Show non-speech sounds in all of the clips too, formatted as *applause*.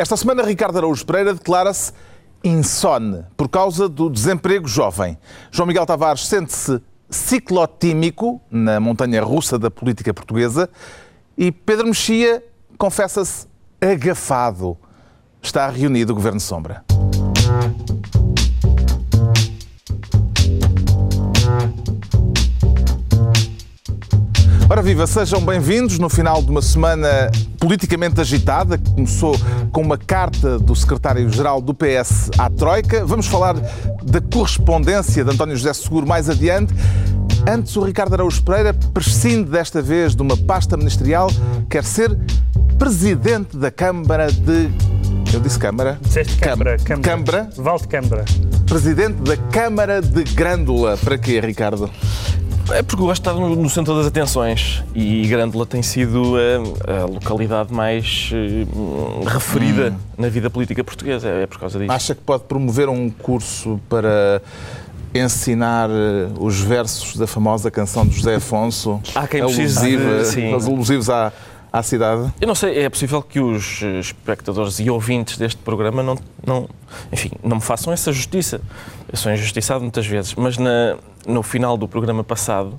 Esta semana, Ricardo Araújo Pereira declara-se insone por causa do desemprego jovem. João Miguel Tavares sente-se ciclotímico na montanha russa da política portuguesa e Pedro Mexia confessa-se agafado. Está reunido o Governo Sombra. Ora viva, sejam bem-vindos no final de uma semana politicamente agitada, que começou com uma carta do secretário-geral do PS à Troika. Vamos falar da correspondência de António José Seguro mais adiante. Antes, o Ricardo Araújo Pereira prescinde desta vez de uma pasta ministerial, quer ser presidente da Câmara de. Eu disse Câmara? Disseste Câmara. Câmara. Câmara. Valde Câmara. Presidente da Câmara de Grândola. Para quê, Ricardo? É porque eu gosto de estar no, centro das atenções e Grândola tem sido a, a localidade mais uh, referida na vida política portuguesa. É, é por causa disso. Acha que pode promover um curso para ensinar eh, os versos da famosa canção de José Afonso? Há quem precise de- alusivos à, à cidade? Eu não sei, é possível que os eh, espectadores e ouvintes deste programa não, não, enfim, não me façam essa justiça. Eu sou injustiçado muitas vezes, mas na, no final do programa passado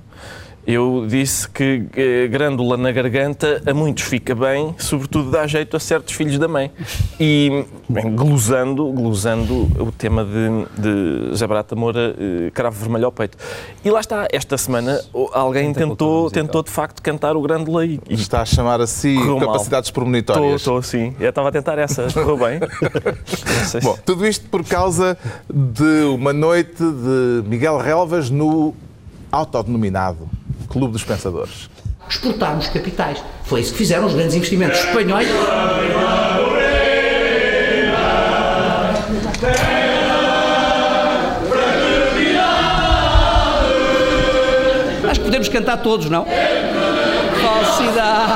eu disse que eh, grândula na garganta a muitos fica bem, sobretudo dá jeito a certos filhos da mãe. E bem, glosando, glosando o tema de, de Zé Barata Moura, eh, cravo vermelho ao peito. E lá está, esta semana alguém tentou, tentou de facto cantar o grândula e, e Está a chamar a si Correu mal. capacidades Estou, estou sim. Eu estava a tentar essa. Correu bem. *laughs* Se- Bom, tudo isto por causa de uma noite de Miguel Relvas no autodenominado Clube dos Pensadores. exportarmos capitais. Foi isso que fizeram os grandes investimentos espanhóis. Acho que podemos cantar todos, não? Falsidade.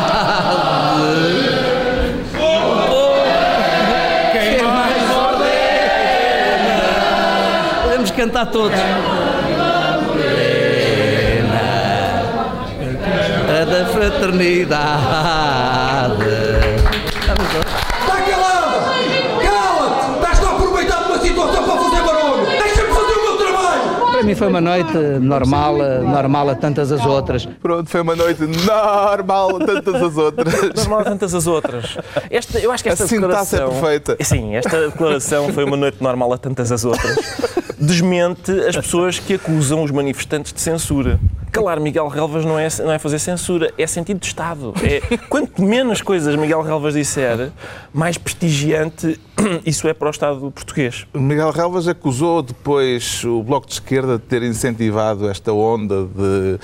Quem mais ordena? Podemos cantar todos. O meu trabalho! Para mim foi uma noite normal, normal a tantas as outras. Pronto, foi uma noite normal, tantas as outras. Normal tantas as outras. Esta, eu acho que esta A sintaxe é declaração... perfeita. Sim, esta declaração foi uma noite normal a tantas as outras. Desmente as pessoas que acusam os manifestantes de censura. Calar Miguel Relvas não é, não é fazer censura, é sentido de Estado. É, quanto menos coisas Miguel Relvas disser, mais prestigiante *clears throat* isso é para o Estado português. Miguel Relvas acusou depois o Bloco de Esquerda de ter incentivado esta onda de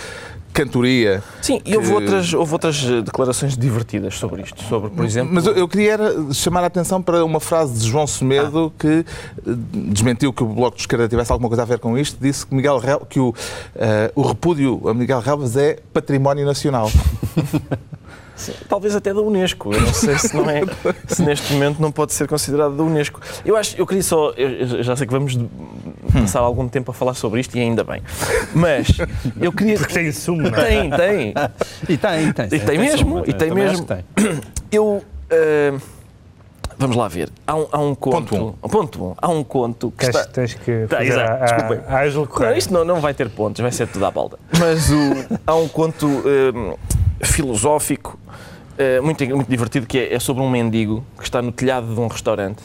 cantoria. Sim, e houve outras, houve outras eh, declarações divertidas sobre isto. Sobre, por exemplo... Mas eu, eu queria chamar a atenção para uma frase de João Semedo Ah. que eh, desmentiu que o Bloco de Esquerda tivesse alguma coisa a ver com isto. Disse que, Miguel que o, eh, o repúdio a Miguel Relvas é património nacional. *laughs* Talvez até da Unesco. Eu não sei se não é, *laughs* se neste momento não pode ser considerado da Unesco. Eu acho, eu queria só, eu já sei que vamos passar algum tempo a falar sobre isto e ainda bem. Mas eu queria Porque tem sumo, não é? tem, tem. E tem, tem. E tem mesmo, e tem Também mesmo. tem. Eu ah, vamos lá ver. Há um, há um conto. Ponto Ponto um. Há um conto que Tens, está. tens que Tá, exato, desculpem. a, a Não, isto não, não vai ter pontos, vai ser tudo à balda. Mas o- há um conto hum, filosófico eh, muito, muito divertido que é, é sobre um mendigo que está no telhado de um restaurante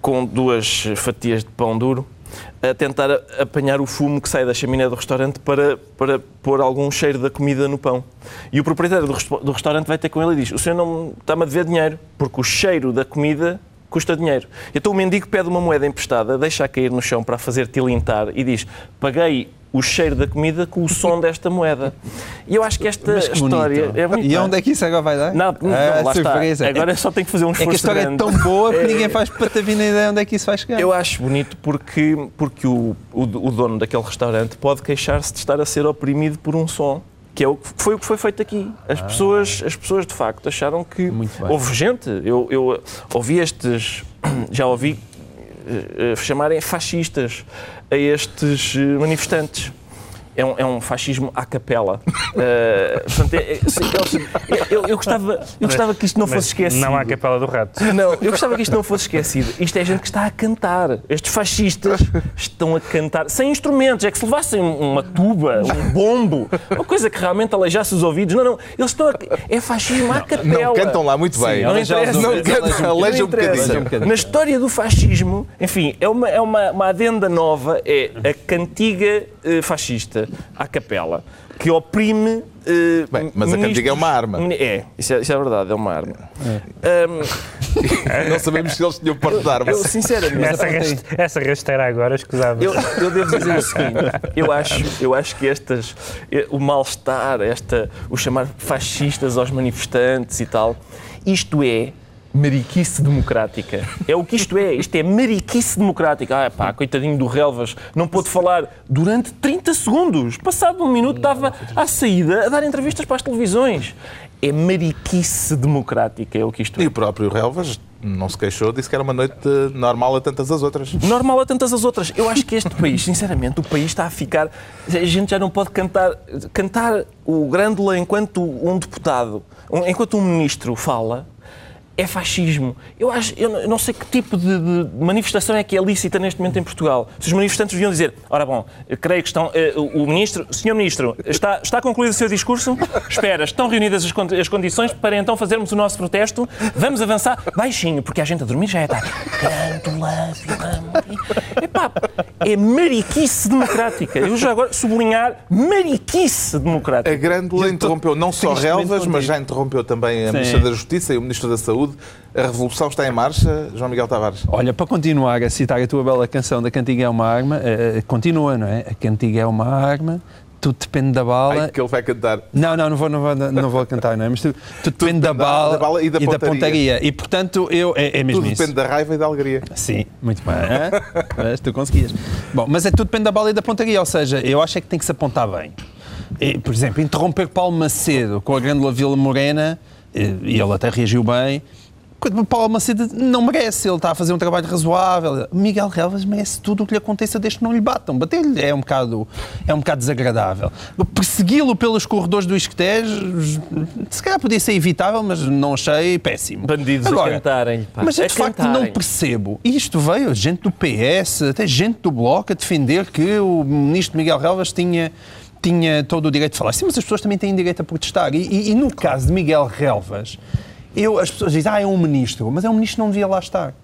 com duas fatias de pão duro a tentar apanhar o fumo que sai da chaminé do restaurante para, para pôr algum cheiro da comida no pão. E o proprietário do, do restaurante vai ter com ele e diz: O senhor não está-me a dever dinheiro, porque o cheiro da comida custa dinheiro. Então o mendigo pede uma moeda emprestada, deixa-a cair no chão para a fazer tilintar e diz: Paguei o cheiro da comida com o som desta moeda. E eu acho que esta Mas que história bonito. é bonita. E onde é que isso agora vai dar? Não, não, Ah, lá está. surpresa. Agora só tem que fazer um É esforço que a história é grande. tão boa que É- ninguém faz patavina ideia onde é que isso vai chegar. Eu acho bonito porque, porque o, o, o dono daquele restaurante pode queixar-se de estar a ser oprimido por um som. Que é o que foi o que foi feito aqui. As, pessoas, as pessoas, de facto, acharam que. Houve gente. Eu, eu ouvi estes. Já ouvi chamarem fascistas a estes eh, manifestantes. É um, é um fascismo à capela. Uh, *laughs* portanto, é, é, eu, eu, gostava, eu gostava que isto não fosse esquecido. Não à capela do rato. *laughs* Não, eu gostava que isto não fosse esquecido. Isto é gente que está a cantar. Estes fascistas estão a cantar sem instrumentos. É que se levassem uma tuba, um bombo, uma coisa que realmente aleijasse os ouvidos. Não, não. Eles estão a... É fascismo à capela. Não cantam lá muito bem. Sim, não, interessa. não cantam, aleijam um bocadinho. Na história do fascismo, enfim, é uma, é uma, uma adenda nova, é a cantiga uh, fascista à capela, que oprime. Uh, Bem, mas a cantiga é uma arma. É isso, é, isso é verdade, é uma arma. É. Um, *laughs* não sabemos se eles tinham porte de arma. Eu, sinceramente. Essa, rast, essa rasteira agora, escusava. Eu, eu devo dizer o seguinte: eu acho, eu acho que estas. O mal-estar, esta, o chamar fascistas aos manifestantes e tal, isto é mariquice democrática. É o que isto é. Isto é mariquice democrática. Ah, pá, coitadinho do Relvas, não pôde falar durante 30 segundos. Passado um minuto estava à saída a dar entrevistas para as televisões. É mariquice democrática, é o que isto é. E o próprio Relvas não se queixou, disse que era uma noite normal a tantas as outras. Normal a tantas as outras. Eu acho que este país, sinceramente, o país está a ficar. A gente já não pode cantar, cantar o Grândola enquanto um deputado, enquanto um ministro fala é fascismo. Eu, acho, eu não sei que tipo de, de, manifestação é que é lícita neste momento em Portugal. Se os manifestantes deviam dizer, ora bom, creio que estão, uh, o ministro, senhor ministro, está, está concluído o seu discurso? Espera, estão reunidas as, as condições para então fazermos o nosso protesto? Vamos avançar baixinho, porque a gente a dormir já é tarde. Epá, é mariquice democrática. Eu já agora sublinhar mariquice democrática. A Grândola interrompeu não só Relvas, mas já interrompeu também a Ministra da Justiça e o Ministro da Saúde saúde. A revolução está em marcha, João Miguel Tavares? Olha, para continuar a citar a tua bela canção da Cantiga é uma arma, uh, continua, não é? A Cantiga é uma arma, tudo depende da bala. Ai, que ele vai cantar. Não, não, não vou, não vou, não vou cantar, não é? Mas tudo, tudo, tudo depende da bala, da bala, e, da, e pontaria. da, pontaria. E portanto, eu, é, é mesmo tudo isso. depende da raiva e da alegria. Sim, muito bem. mas tu conseguias. Bom, mas é tudo depende da bala e da pontaria, ou seja, eu acho é que tem que se apontar bem. E, por exemplo, interromper Paulo Macedo com a Grândola Vila Morena, e ele até reagiu bem, Paulo Macedo não merece, ele está a fazer um trabalho razoável. Miguel Relvas merece tudo o que lhe aconteça desde que não lhe batam. Bater-lhe é um bocado, é um bocado desagradável. Persegui-lo pelos corredores do Isquetejo, se calhar podia ser evitável, mas não achei péssimo. Bandidos Agora, a cantarem. Pá. Mas é de facto cantarem. não percebo. Isto veio gente do PS, até gente do Bloco, a defender que o ministro Miguel Relvas tinha tinha todo o direito de falar. Sim, mas as pessoas também têm direito a protestar. E, e, e no caso de Miguel Relvas, eu, as pessoas dizem, ah, é um ministro, mas é um ministro que não devia lá estar.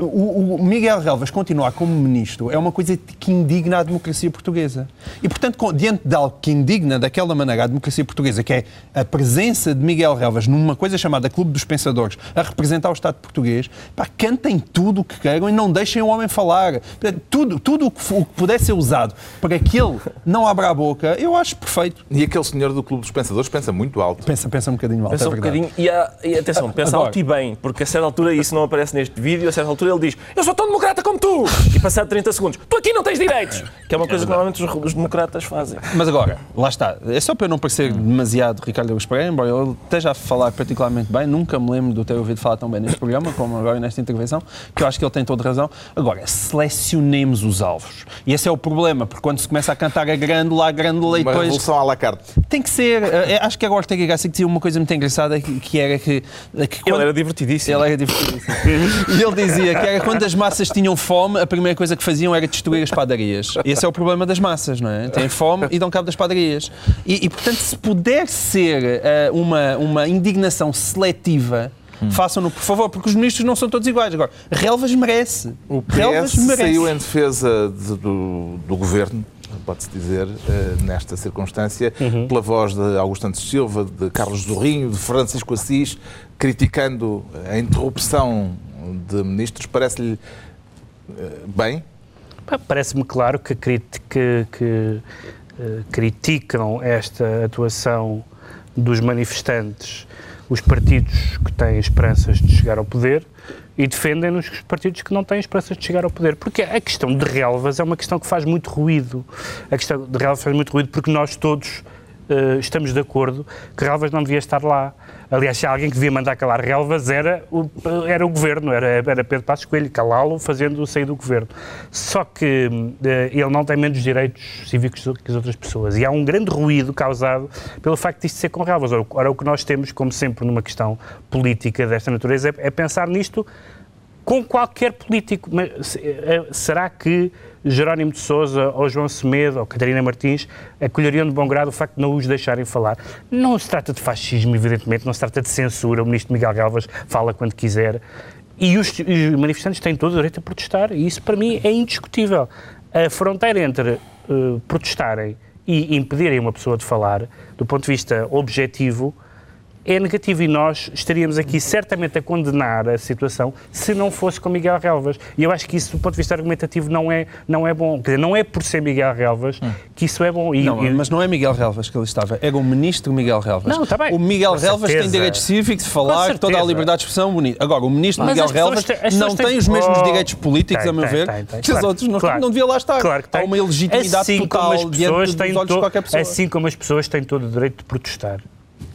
O, o, Miguel Relvas continuar como ministro é uma coisa que indigna a democracia portuguesa. E, portanto, diante de algo que indigna daquela maneira a democracia portuguesa, que é a presença de Miguel Relvas numa coisa chamada Clube dos Pensadores, a representar o Estado português, pá, cantem tudo o que queiram e não deixem o homem falar. Tudo, tudo o, que, o que puder ser usado para que ele não abra a boca, eu acho perfeito. E aquele senhor do Clube dos Pensadores pensa muito alto. Pensa, pensa um bocadinho alto, pensa é um bocadinho, e, há, e atenção, pensa Agora, alto e bem, porque a certa altura isso não aparece neste vídeo, a certa altura ele diz: Eu sou tão democrata como tu! E passado 30 segundos: Tu aqui não tens direitos! Que é uma coisa que normalmente os, os democratas fazem. Mas agora, lá está. É só para eu não parecer demasiado Ricardo Augusto Pereira, embora ele esteja a falar particularmente bem, nunca me lembro de ter ouvido falar tão bem neste programa como agora nesta intervenção, que eu acho que ele tem toda razão. Agora, selecionemos os alvos. E esse é o problema, porque quando se começa a cantar a grândola, a grândola e depois... Uma revolução à la carte. Tem que ser. É, acho que agora tem que Gassi que dizia uma coisa muito engraçada, que, que era que... que quando... Ele era divertidíssimo. Ele era divertidíssimo. *laughs* e ele dizia que era quando as massas tinham fome, a primeira coisa que faziam era destruir as padarias. Esse é o problema das massas, não é? Têm fome e dão cabo das padarias. E, e portanto, se puder ser uh, uma, uma indignação seletiva Hum. Façam-no, por favor, porque os ministros não são todos iguais. Agora, Relvas merece. O PS Relvas merece. saiu em defesa de, do, do governo, pode-se dizer, eh, nesta circunstância, uhum. pela voz de Augusto Santos Silva, de Carlos Zorrinho, de Francisco Assis, criticando a interrupção de ministros. Parece-lhe eh, bem? Parece-me claro que, que, que uh, criticam esta atuação dos manifestantes os partidos que têm esperanças de chegar ao poder e defendem-nos os partidos que não têm esperanças de chegar ao poder. Porque a questão de relvas é uma questão que faz muito ruído. A questão de relvas faz muito ruído porque nós todos eh, estamos de acordo que Relvas não devia estar lá. Aliás, se há alguém que devia mandar calar Relvas era o, era o governo, era, era Pedro Passos Coelho, calá-lo fazendo sair do governo. Só que eh, ele não tem menos direitos cívicos que as outras pessoas. E há um grande ruído causado pelo facto disto ser com Relvas. Ora, o que nós temos, como sempre, numa questão política desta natureza, é, é pensar nisto com qualquer político. Mas eh, será que Jerónimo de Sousa ou João Semedo ou Catarina Martins acolheriam de bom grado o facto de não os deixarem falar? Não se trata de fascismo, evidentemente, não se trata de censura. O ministro Miguel Galvas fala quando quiser. E os, os manifestantes têm todo o direito a protestar, e isso para mim é indiscutível. A fronteira entre eh, protestarem e impedirem uma pessoa de falar, do ponto de vista objetivo, é negativo e nós estaríamos aqui certamente a condenar a situação se não fosse com Miguel Relvas. E eu acho que isso, do ponto de vista argumentativo, não é, não é bom. Quer dizer, não é por ser Miguel Relvas que isso é bom. E, Não, e- mas não é Miguel Relvas que ele estava, era o ministro Miguel Relvas. Não, tá bem. O Miguel Com Relvas tem certeza. direitos cívicos de falar, toda a liberdade de expressão, bonito. Agora, o ministro Mas Miguel Relvas as não têm- tem os mesmos Oh, direitos políticos, tem, a meu tem, ver, tem, tem. que os Claro, outros não, claro. não devia lá estar. Claro que tem. Há uma ilegitimidade assim total diante dos olhos de qualquer pessoa. Assim como as pessoas têm todo o direito de protestar.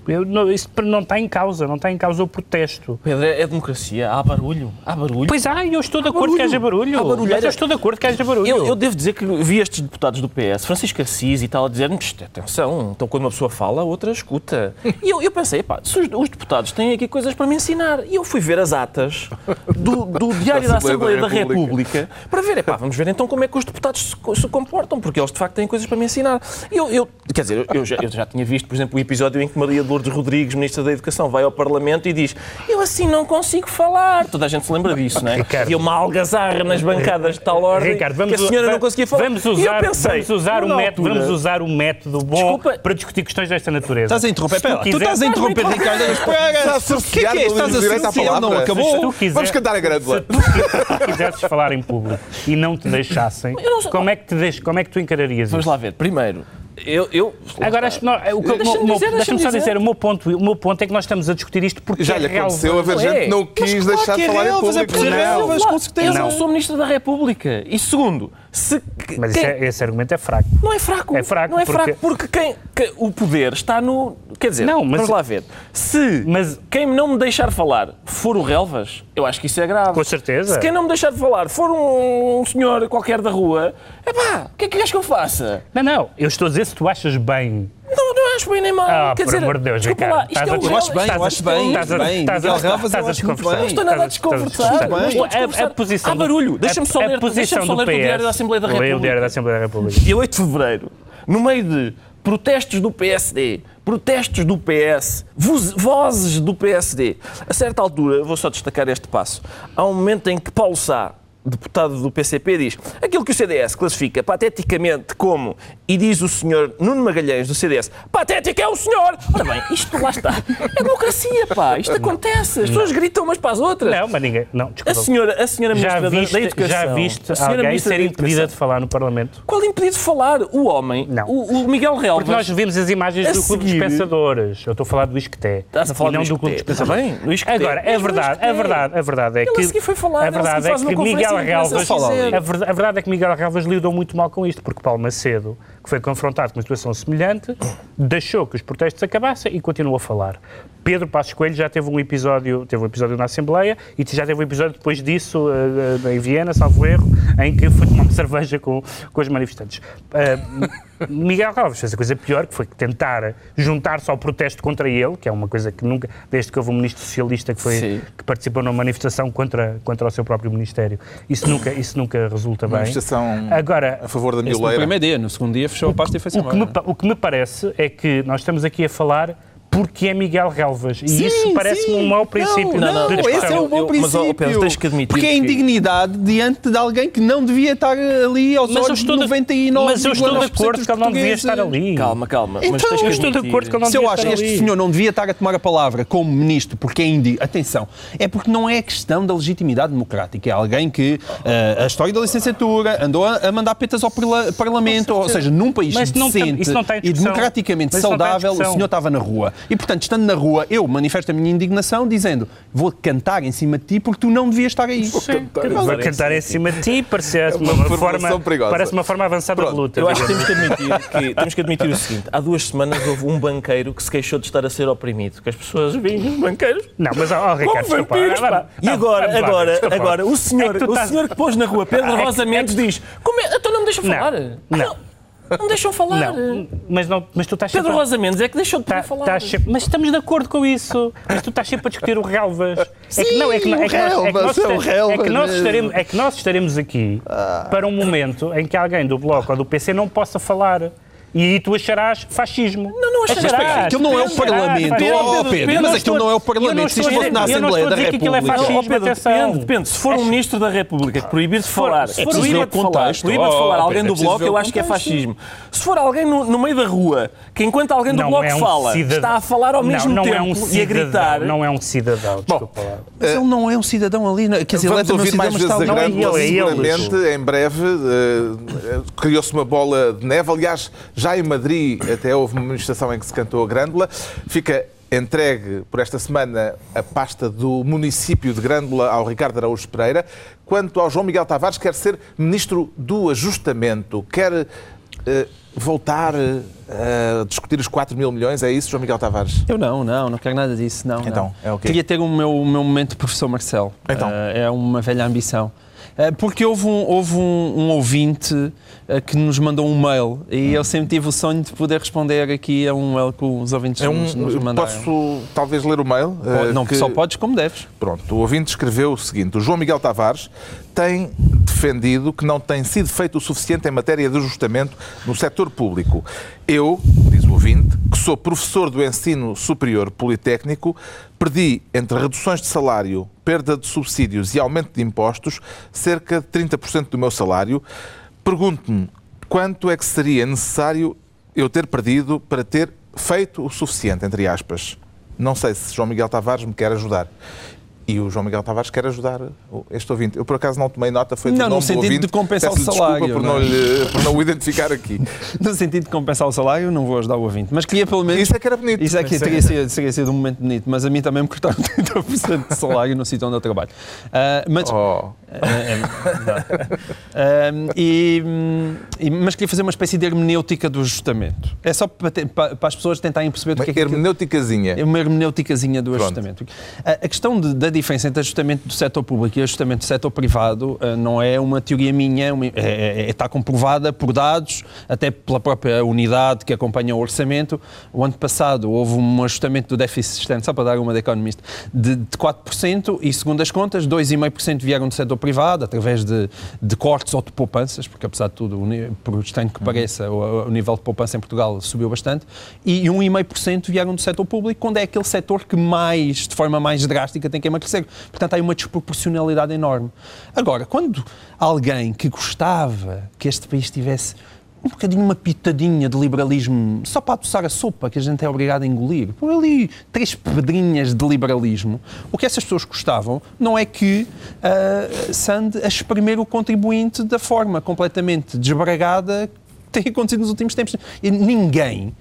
Eu, não, isso não está em causa, não está em causa o protesto. Pedro, é democracia, há barulho, há barulho. Pois há, eu estou de Há acordo que barulho. haja barulho. Há barulho. Mas eu estou de acordo que haja barulho. Eu, eu devo dizer que vi estes deputados do PS, Francisco Assis e tal, a dizer "Tch, atenção, então quando uma pessoa fala, a outra escuta. E eu, eu pensei, pá, se os, os deputados têm aqui coisas para me ensinar. E eu fui ver as atas do, do *laughs* Diário da Assembleia da República para ver, epá, vamos ver então como é que os deputados se, se comportam, porque eles de facto têm coisas para me ensinar. E Eu, eu, quer dizer, eu, eu já, eu já tinha visto, por exemplo, o episódio em que Maria de Lourdes Rodrigues, Ministra da Educação, vai ao Parlamento e diz eu assim não consigo falar. Toda a gente se lembra disso, não é? Ricardo. E uma algazarra nas bancadas de tal ordem Ricardo, vamos, que a senhora va- não conseguia falar. Vamos E eu usar, pensei, vamos usar, o na método, vamos usar o método bom Desculpa. para discutir questões desta natureza. Estás a interromper, tu Pera, tu estás a interromper, Ricardo. Espera, Está a o que é que é? Estás a direito à cercear? Não acabou? quiser- Vamos cantar a grândola. Se tu, *laughs* se tu quisesses falar em público e não te deixassem, como, é que te deix, como é que tu encararias Vamos isso? lá ver. Primeiro, eu. eu Agora, acho que não- o que- o Deixa-me meu- dizer, deixa-me deixa-me só dizer. dizer, o meu, ponto, o meu ponto é que nós estamos a discutir isto porque Já é lhe real. aconteceu haver Não gente é. que não quis claro deixar que de é falar em é público. ser Não. relvas, com certeza. Eu não sou Ministro da República. E segundo, se. Mas quem- esse, é- esse argumento é fraco. Não é fraco. É fraco, Não é porque- fraco porque quem, que- o poder está no. Quer dizer, Não, mas- vamos lá ver. Se Mas- quem não me deixar falar for o Relvas, eu acho que isso é grave. Com certeza. Se quem não me deixar de falar for um, um senhor qualquer da rua, epá, o que é que queres que eu faça? Não, não, eu estou a dizer se tu achas bem. Não, não acho bem nem mal. Ah, Quer por dizer, amor de Deus, desculpa Ricardo. lá, isto é o Eu acho bem, Estás eu acho bem, estás a- bem. estás a- desconversar. bem. Não estou nada a Estás a- desconversar. a- posição Há barulho. Deixa-me só ler, posição deixa-me só do ler o. Diário da Assembleia da Leia o Diário da República. Assembleia da República. Dia 8 de fevereiro, no meio de protestos do PSD, protestos do PS, voz- vozes do PSD, a certa altura, vou só destacar este passo, há um momento em que Paulo Sá, deputado do PCP, diz aquilo que o CDS classifica pateticamente como, e diz o senhor Nuno Magalhães do CDS, patético é o senhor! Ora bem, isto lá está. É democracia, pá, isto acontece, as pessoas gritam umas para as outras. Não, mas ninguém. Não, A desculpa. senhora, a senhora já Ministra viste, da Educação. já viste a senhora alguém Ministra ser da impedida de falar no Parlamento? Qual impedido de falar? O homem, Não. O, o Miguel Relvas. Porque nós vimos as imagens A do Clube dos Pensadores. Eu estou a falar do Isqueté. Estás a falar e não do do Clube dos. Pensadores. Bem, do. Agora, é do verdade, a verdade, a verdade é Ele que. a seguir foi falar, a a verdade é que Miguel imprensa, Relvas. verdade, a verdade é que Miguel Relvas lidou muito mal com isto, porque Paulo Macedo, que foi confrontado com uma situação semelhante, deixou que os protestos acabassem e continuou a falar. Pedro Passos Coelho já teve um episódio, teve um episódio na Assembleia e já teve um episódio depois disso eh, em Viena, salvo erro, em que foi tomar uma *laughs* cerveja com, com os manifestantes. Eh, Miguel Alves fez a coisa pior, que foi tentar juntar-se ao protesto contra ele, que é uma coisa que nunca, desde que houve um ministro socialista que, foi, Sim. que participou numa manifestação contra, contra o seu próprio ministério. Isso nunca, isso nunca resulta bem. Manifestação Agora, a favor da Esse no primeiro dia, no segundo dia fechou a pasta e foi-se o que, me, o que me parece é que nós estamos aqui a falar porque é Miguel Relvas. E Sim, isso parece-me um mau princípio Não, não, de esse é o bom Eu- mas, ó, princípio. Pedro, tens que admitir porque é que- indignidade diante de alguém que não devia estar ali aos Mas olhos de de- 99 mas eu estou de acordo que ele não devia estar ali. Calma, calma. mas Então, tens que eu estou de acordo que ele não Se eu devia acho que estar este ali. senhor não devia estar a tomar a palavra como ministro porque é indi... Atenção, é porque não é questão da legitimidade democrática. É alguém que eh, a história da licenciatura andou a, a mandar petas ao parla- Parlamento, ou seja, num país Mas não tem- decente não e democraticamente Mas não saudável, o senhor estava na rua. E, portanto, estando na rua, eu manifesto a minha indignação dizendo vou cantar em cima de ti porque tu não devias estar aí. Sim, vai cantar em cima de ti, parece É uma uma, forma, perigosa. parece uma forma avançada de luta. Eu acho que temos que, admitir que temos que admitir o seguinte: há duas semanas houve um banqueiro que se queixou de estar a ser oprimido, que as pessoas os banqueiros Não, mas, ó, Ricardo, como desculpa. vampiros, Vamos- pá. E não, agora, agora, agora, o senhor, É que o estás- senhor que pôs na rua Pedro É que- Rosa é Mendes diz: Como é? Então não me deixam Não, falar. não. Não me deixam falar. Não, mas, não, mas tu estás Pedro sempre... Rosa Mendes é que deixou de Tá- falar. estás sempre- mas estamos de acordo com isso. Mas tu estás sempre a discutir o relvas. é que não, é que, não- é que nós, é que é é que estaremos, é que nós estaremos aqui para um momento em que alguém do Bloco ou do PC não possa falar. E aí tu acharás fascismo. Não, não. Acharás. Aquilo não é o Parlamento, Pedro, mas aquilo não é o Parlamento. Se isto fosse na Assembleia da é República. depende, depende. Se for um ministro da República que proibir de falar, é proíba de falar, proíba de falar alguém é do Bloco, eu acho que é fascismo. Se for alguém no, meio da rua, que enquanto alguém do Bloco é fala, está a falar ao Não, mesmo tempo é um e a cidadão, gritar... Não é um cidadão, desculpa lá. Mas ele não é um cidadão ali. Quer dizer, ele é Vamos também um ouvir cidadão, mais vezes a é é seguramente, em breve. eh, Criou-se uma bola de neve. Aliás, já em Madrid até houve uma manifestação em que se cantou a Grândola. Fica entregue por esta semana a pasta do município de Grândola ao Ricardo Araújo Pereira. Quanto ao João Miguel Tavares, quer ser ministro do ajustamento. Quer eh, voltar eh, a discutir os 4 mil milhões. É isso, João Miguel Tavares? Eu não, não, não quero nada disso. Não, Então, não. é o quê? Queria ter o meu, o meu momento professor Marcelo. Então. Eh, é uma velha ambição. Eh, porque houve um, houve um, um ouvinte eh, que nos mandou um mail e eu sempre tive o sonho de poder responder aqui a um mail que os ouvintes É nos, nos um, mandaram. posso talvez ler o mail? Pode- eh, não que- só podes como deves. Pronto, o ouvinte escreveu o seguinte: o João Miguel Tavares tem defendido que não tem sido feito o suficiente em matéria de ajustamento no setor público. Eu, diz o ouvinte, que sou professor do ensino superior politécnico, perdi entre reduções de salário, perda de subsídios e aumento de impostos cerca de 30% do meu salário. Pergunto-me quanto é que seria necessário eu ter perdido para ter feito o suficiente, entre aspas. Não sei se João Miguel Tavares me quer ajudar. E o João Miguel Tavares quer ajudar este ouvinte. Eu, por acaso, não tomei nota, foi do Não, no nome do sentido ouvinte. de compensar o salário, desculpa por não não, é? lhe, por não o identificar aqui. *laughs* No sentido de compensar o salário, não vou ajudar o ouvinte. Mas queria pelo menos. Isso é que era bonito. Isso é que teria sido, teria sido um momento bonito, mas a mim também me cortaram *laughs* 30% de salário no sítio onde eu trabalho. Ah, mas, Oh. Não. Ahm, e, mas queria fazer uma espécie de hermenêutica do ajustamento. É só para, ter- para- para as pessoas tentarem perceber do Uma que é que hermenêuticazinha. é uma hermenêuticazinha do Pronto. ajustamento. A, a questão de- da diferença entre ajustamento do setor público e ajustamento do setor privado ah, não é uma teoria minha, é uma- é- é- está comprovada por dados, até pela própria unidade que acompanha o orçamento. O ano passado houve um ajustamento do déficit externo, só para dar uma de Economist, de, de 4% e, segundo as contas, 2,5% vieram do setor privado, através de, de cortes ou de poupanças, porque apesar de tudo, por estranho que pareça, o, o nível de poupança em Portugal subiu bastante, e 1,5% vieram do setor público, quando é aquele setor que mais, de forma mais drástica, tem que emagrecer. Portanto, há uma desproporcionalidade enorme. Agora, quando alguém que gostava que este país tivesse um bocadinho, uma pitadinha de liberalismo, só para adoçar a sopa que a gente é obrigado a engolir. Por ali, três pedrinhas de liberalismo. O que essas pessoas gostavam não é que uh, Sand a espremer o contribuinte da forma completamente desbragada que tem acontecido nos últimos tempos. E ninguém,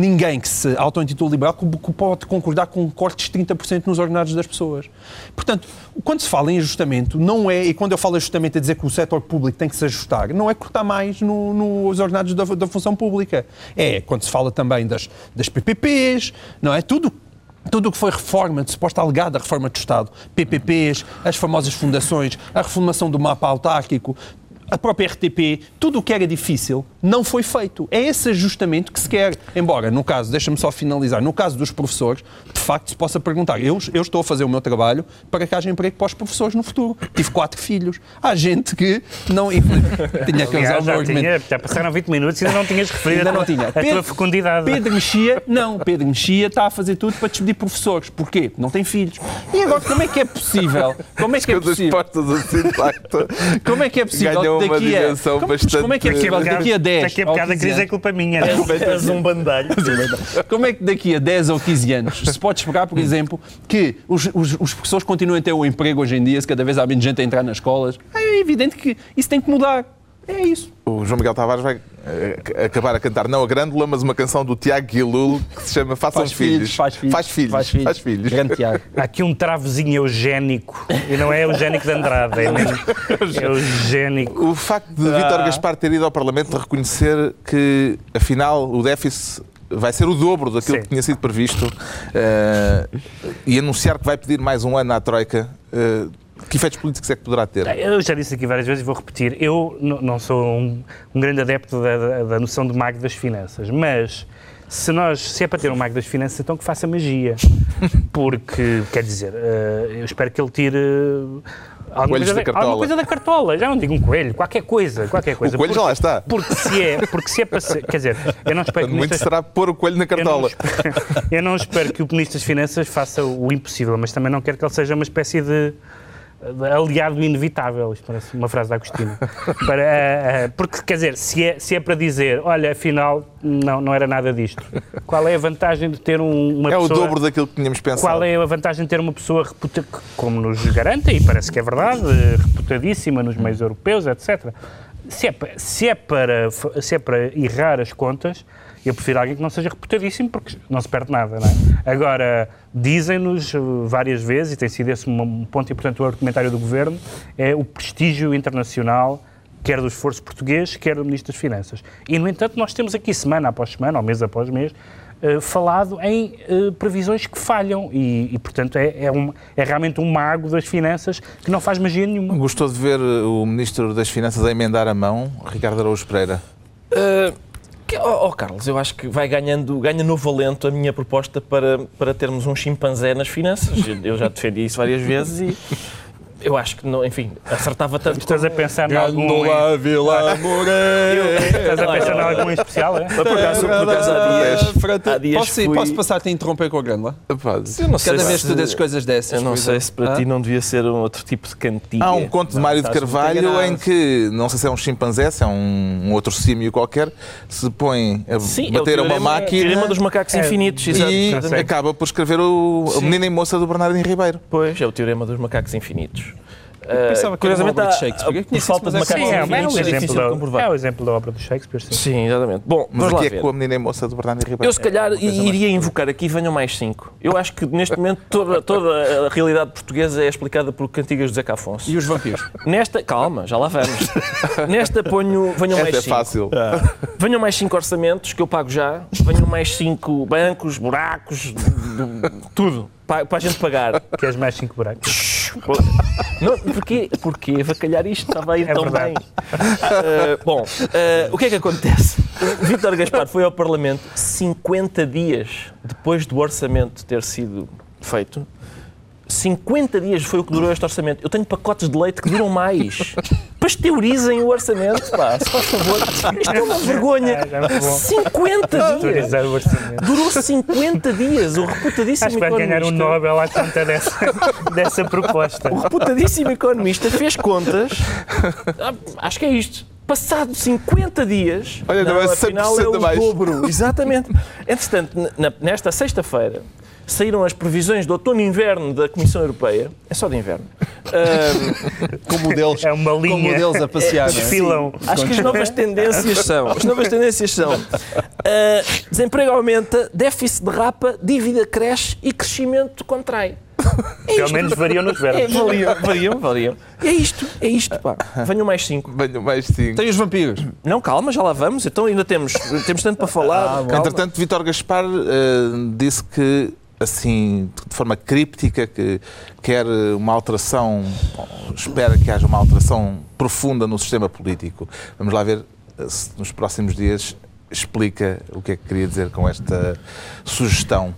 ninguém que se auto-intitula liberal pode concordar com cortes de 30% nos ordenados das pessoas. Portanto, quando se fala em ajustamento, não é, e quando eu falo ajustamento a dizer que o setor público tem que se ajustar, não é cortar mais no- nos ordenados da, da função pública. É quando se fala também das, das PPPs, não é? Tudo tudo o que foi reforma, de suposta alegada reforma do Estado, PPPs, as famosas fundações, a reformação do mapa autárquico, a própria RTP, tudo o que era difícil não foi feito. É esse ajustamento que se quer. Embora, no caso, deixa-me só finalizar, no caso dos professores, de facto se possa perguntar, eu, eu estou a fazer o meu trabalho para que haja emprego para os professores no futuro. Tive quatro filhos. Há gente que não... *laughs* Tinha que usar o meu argumento. tinha, já passaram 20 minutos e ainda não tinhas referido Ainda a, não tua- tinha. a tua fecundidade. Pedro Mexia, não, Pedro Mexia está a fazer tudo para despedir professores. Porquê? Não tem filhos. E agora, como é que é possível? Como é que é possível? assim. Como é que é possível Ganhou daqui a... dimensão como, bastante- como é que é possível daqui a 10 Daqui a ou bocado a 15 crise é anos- culpa minha. És um bandalho. *laughs* Como é que daqui a 10 ou 15 anos se pode esperar, por exemplo, que os, os, os professores continuem a ter o emprego hoje em dia, se cada vez há menos gente a entrar nas escolas? É evidente que isso tem que mudar. É isso. O João Miguel Tavares vai eh, acabar a cantar não a Grândola, mas uma canção do Tiago Guilul que se chama Façam Faz filhos, faz filhos. Faz filhos. Faz filhos. Faz filhos. Grande Tiago. Há *laughs* aqui um travozinho eugénico. E não é eugénico de Andrade, é mesmo *laughs* eugénico. O facto de Vítor Gaspar ter ido ao Parlamento reconhecer que, afinal, o déficit vai ser o dobro daquilo Sim. que tinha sido previsto eh, e anunciar que vai pedir mais um ano à Troika, eh, que efeitos políticos é que poderá ter? Eu já disse aqui várias vezes e vou repetir. Eu não sou um, um grande adepto da, da- da noção de mago das finanças, mas se, nós, se é para ter um mago das finanças, então que faça magia. *laughs* Porque, quer dizer, eh, eu espero que ele tire. eh, Alguma coisa, da cartola. alguma coisa da cartola, já não digo um coelho, qualquer coisa, qualquer *laughs* coisa. O coelho já lá está. Porque se é, porque se é para ser, quer dizer, eu não espero que *laughs* Muito Ministro- será pôr o coelho na eu não, cartola. espero, eu não espero que o Ministro das Finanças faça o impossível, mas também não quero que ele seja uma espécie de, aliado inevitável. Isto parece uma frase da Agostina. Para, eh, eh, porque, quer dizer, se é, se é para dizer, olha, afinal, não, não era nada disto, qual é a vantagem de ter um, uma É o pessoa... dobro daquilo que tínhamos pensado. Qual é a vantagem de ter uma pessoa reputa, que, como nos garante, e parece que é verdade, reputadíssima nos meios europeus, etc. Se é, se, é para, se é para errar as contas, eu prefiro alguém que não seja reputadíssimo, porque não se perde nada, não é? Agora, dizem-nos eh, várias vezes, e tem sido esse um ponto importante do argumentário do Governo, é o prestígio internacional quer do esforço português, quer do Ministro das Finanças. E, no entanto, nós temos aqui, semana após semana, ou mês após mês, eh, falado em eh, previsões que falham e, e, portanto, é, é, um- é realmente um mago das finanças que não faz magia nenhuma. Gostou de ver o Ministro das Finanças a emendar a mão, Ricardo Araújo Pereira? Uh, que- oh, oh, Carlos, eu acho que vai ganhando, ganha novo alento a minha proposta para, para termos um chimpanzé nas finanças. Eu já defendi isso várias vezes e eu acho que, não, enfim, acertava tanto. Estás a pensar em algum... Gândola, Vila Moreira. Estás a pensar em algum em especial, é? Por acaso, por acaso há dias, há dias Posso, fui- posso passar-te a interromper com a Grândola? Cada vez que tu dizes coisas dessas. Eu não sei se para Hã? ti não devia ser um outro tipo de cantiga. Há um conto de Mário de Carvalho em que, não sei se é um chimpanzé, se é um, outro símio qualquer, se põe a é bater a uma máquina teorema dos macacos É, infinitos, e acaba por escrever o, menina e moça do Bernardino Ribeiro. Pois, é o teorema dos macacos infinitos. Pensava que era uma obra de Shakespeare. Eu conheço falta de é Sim, é, é, é exemplo de da, é o exemplo da obra do Shakespeare, sim. Sim, exatamente. Bom, Mas vamos lá aqui é ver. com a menina e moça do Bernardino Ribeiro. Eu, se calhar, iria invocar aqui venham mais cinco. Eu acho que, neste momento, toda, toda a realidade portuguesa é explicada por cantigas de Zeca Afonso. E os vampiros? Nesta, calma, já lá vamos. Nesta ponho, venham Esta mais é cinco. fácil. Venham mais cinco orçamentos, que eu pago já. Venham mais cinco bancos, buracos, do- tudo. Para, para a gente pagar. Queres mais cinco buracos? *laughs* Não, porquê? Porquê avacalhar isto? Estava a ir É tão verdade. bem. Ah, bom, ah, o que é que acontece? Vítor Gaspar foi ao Parlamento 50 dias depois do orçamento ter sido feito. 50 dias foi o que durou este orçamento. Eu tenho pacotes de leite que duram mais. Pasteurizem o orçamento, pá, se faz favor. Isto é uma vergonha. É, já muito bom. 50 dias. Autorizar o orçamento. Durou 50 dias. O reputadíssimo Acho que vai ganhar um Nobel à conta dessa, *laughs* dessa proposta. O reputadíssimo economista fez contas. Ah, Acho que é isto. Passado 50 dias, Olha, não é afinal 100% é o mais. dobro. Exatamente. Entretanto, nesta sexta-feira, saíram as previsões de outono e inverno da Comissão Europeia. É só de inverno. Ahm, *laughs* Como o deles, É uma linha. deles a passear. é? Desfilam. acho que as novas tendências *laughs* são. As novas tendências são. ah, desemprego aumenta, déficit derrapa, dívida cresce e crescimento contrai. É Pelo menos variam nos É, verbos. variam, variam, variam. E é isto, é isto, pá. Venham mais cinco. Venho mais cinco. Tem os vampiros. Não, calma, já lá vamos. Então ainda temos, temos tanto para falar. calma. Entretanto, Vítor Gaspar eh, disse que, assim, de forma críptica, que quer uma alteração, espera que haja uma alteração profunda no sistema político. Vamos lá ver se nos próximos dias explica o que é que queria dizer com esta sugestão.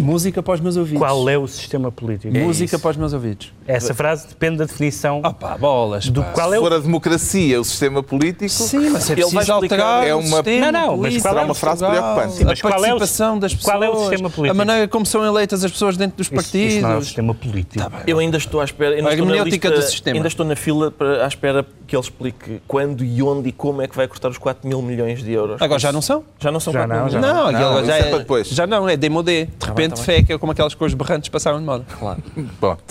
Música para os meus ouvidos. Qual é o sistema político? Música para os meus ouvidos. Essa frase depende da definição Ah pá, bolas. do pá. qual é Se o for a democracia o sistema político, Sim, mas é Ele vai alterar É o uma- sistema Não, não, mas qual é uma frase Portugal, preocupante. Sim, mas a qual é o- participação das pessoas, qual é o sistema político? a maneira como são eleitas as pessoas dentro dos Isso, partidos. isso não é o sistema político. Eu ainda estou à espera. Ainda A hermenêutica do sistema. Ainda estou na fila para, à espera que ele explique quando e onde e como é que vai custar os 4 mil milhões de euros. Agora já não são? Já não são Já 4 não, mil já milhões? Não, Não, isso já é para depois. Já não, é demodé. De repente, fé que é como aquelas coisas berrantes passaram de moda. Claro. *laughs* Pronto.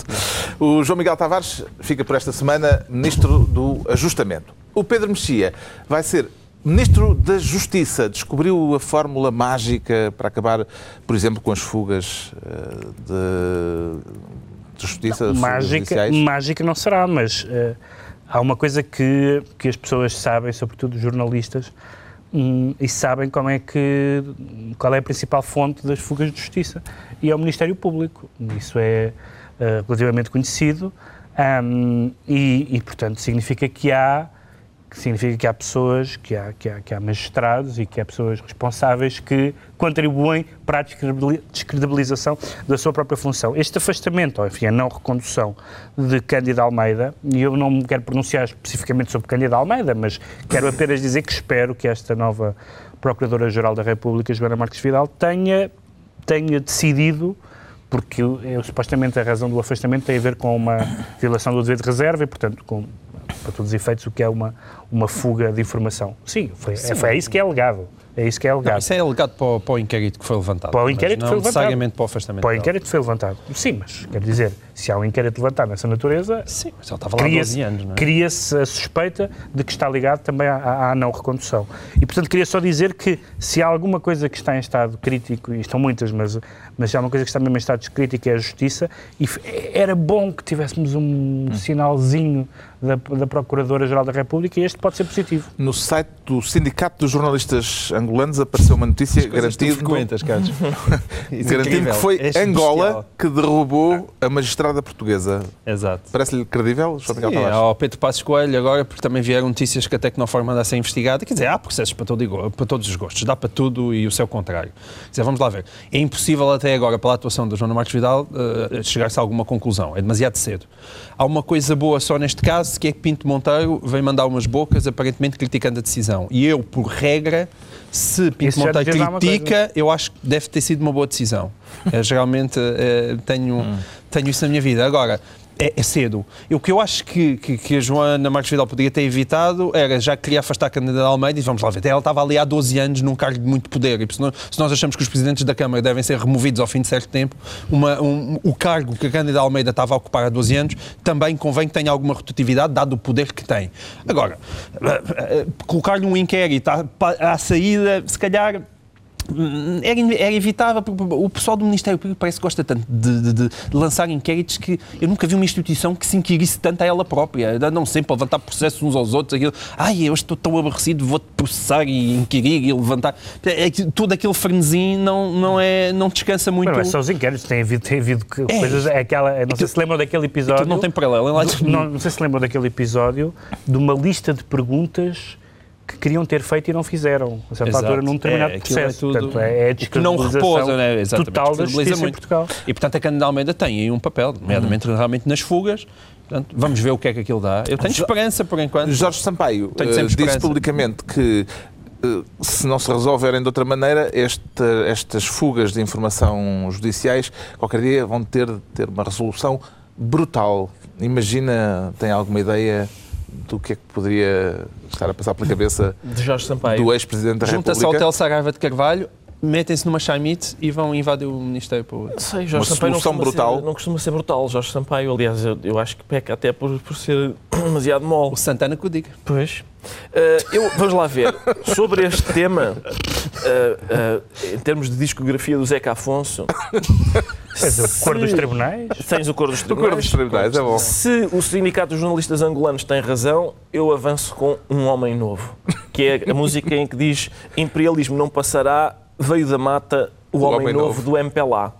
O João Miguel Tavares fica por esta semana Ministro do Ajustamento. o Pedro Mexia vai ser Ministro da Justiça. Descobriu a fórmula mágica para acabar, por exemplo, com as fugas eh, de, de justiça. fugas Mágica, mágica não será, mas eh, há uma coisa que, que as pessoas sabem, sobretudo os jornalistas, hum, e sabem como é que, qual é a principal fonte das fugas de justiça. E é o Ministério Público. Isso é eh, relativamente conhecido hum, e, e, portanto, significa que há que significa que há pessoas, que há, que, há, que há magistrados e que há pessoas responsáveis que contribuem para a descredibili- descredibilização da sua própria função. Este afastamento, ou enfim, a não recondução de Cândido Almeida, e eu não me quero pronunciar especificamente sobre Cândido Almeida, mas quero apenas dizer que espero que esta nova Procuradora-Geral da República, Joana Marques Vidal, tenha, tenha decidido porque eu, supostamente a razão do afastamento tem a ver com uma violação do dever de reserva e, portanto, com, para todos os efeitos, o que é uma, uma fuga de informação. Sim, foi, é, foi é isso que é alegado. É isso que é alegado. Não, isso é alegado para o, para o inquérito que foi levantado. Para o inquérito que não foi levantado. necessariamente para o afastamento. Para o inquérito foi levantado. Sim, mas quer dizer, se há um inquérito levantado nessa natureza, Sim, mas ele estava lá há cria-se 12 anos, não é? cria-se a suspeita de que está ligado também à, à- à não recondução. E, portanto, queria só dizer que se há alguma coisa que está em estado crítico, e estão muitas, mas, mas há uma coisa que está mesmo em estado crítico é a justiça, e era bom que tivéssemos um sinalzinho da, da Procuradora-Geral da República e este pode ser positivo. No site do Sindicato dos Jornalistas Angolanos apareceu uma notícia garantindo, Carlos. *laughs* garantindo que foi Angola que derrubou a magistrada portuguesa. Exato. Parece-lhe credível, João Miguel Sim, Tavares? ao Pedro Passos Coelho agora, porque também vieram notícias que a Tecnoforma anda a ser investigada. Quer dizer, há processos para, todo para todos os gostos, dá para tudo e o seu contrário. Quer dizer, vamos lá ver. É impossível até agora, pela atuação da Joana Marques Vidal, eh, chegar-se a alguma conclusão. É demasiado cedo. Há uma coisa boa só neste caso, que é que Pinto Monteiro vem mandar umas bocas, aparentemente criticando a decisão. E eu, por regra, se Pinto Isso Monteiro critica, eu acho que deve ter sido uma boa decisão. Eu, geralmente eh, tenho, tenho isso na minha vida. Agora, é, é cedo. E o que eu acho que, que, que a Joana Marques Vidal poderia ter evitado era, já que queria afastar a candidata Almeida, e vamos lá ver, ela estava ali há 12 anos num cargo de muito poder, e se nós, se nós achamos que os presidentes da Câmara devem ser removidos ao fim de certo tempo, uma, um- o cargo que a candidata Almeida estava a ocupar há 12 anos, também convém que tenha alguma rotatividade, dado o poder que tem. Agora, eh, eh, colocar-lhe um inquérito à, à saída, se calhar era, in- era evitável, o pessoal do Ministério Público parece que gosta tanto de, de- de lançar inquéritos que eu nunca vi uma instituição que se inquirisse tanto a ela própria. Andam sempre a levantar processos uns aos outros. Aquilo, Ai, eu estou tão aborrecido, vou-te processar e inquirir e levantar. É Todo aquele frenesim não, não, é, não descansa muito. Não é só os inquéritos, tem havido, tem havido que- coisas. É aquela, não sei se lembram daquele episódio. Aquilo não tem paralelo. é do- não, não sei se lembram daquele episódio de uma lista de perguntas que queriam ter feito e não fizeram, a certa Exato. altura, num determinado É, aquilo é processo. tudo- Portanto, é, é a que não repousa, né? Exatamente, total da justiça em muito. Portugal. E portanto a Cândida Almeida tem aí um papel, nomeadamente realmente nas fugas. Portanto, vamos ver o que é que aquilo dá. Eu tenho esperança por enquanto. Jorge Sampaio Tenho eh, sempre disse publicamente que eh, se não se resolverem de outra maneira, esta- estas fugas de informação judiciais qualquer dia vão ter de ter uma resolução brutal. Imagina, tem alguma ideia do que é que poderia estar a passar pela cabeça *laughs* De Jorge Sampaio. do ex-presidente da Junta-se ao República? Hotel Saraiva de Carvalho, metem-se numa chamite e vão invadir o Ministério Público. Não sei, Uma Jorge Sampaio não solução brutal. Ser, não costuma ser brutal. Jorge Sampaio, aliás, eu, eu acho que peca até por, por ser *coughs* demasiado mole. O Santana que o diga. Pois. Eh, eu, vamos lá ver. Sobre este tema, eh, eh, em termos de discografia do Zeca Afonso. *laughs* Mas o cor dos tribunais. Tens o cor dos *laughs* O tribunais. cor dos tribunais, é bom. Se o Sindicato dos Jornalistas Angolanos tem razão, eu avanço com Um Homem Novo, que é a música em que diz Imperialismo não passará, veio da mata o, Homem, Homem Novo, Novo. do MPLA.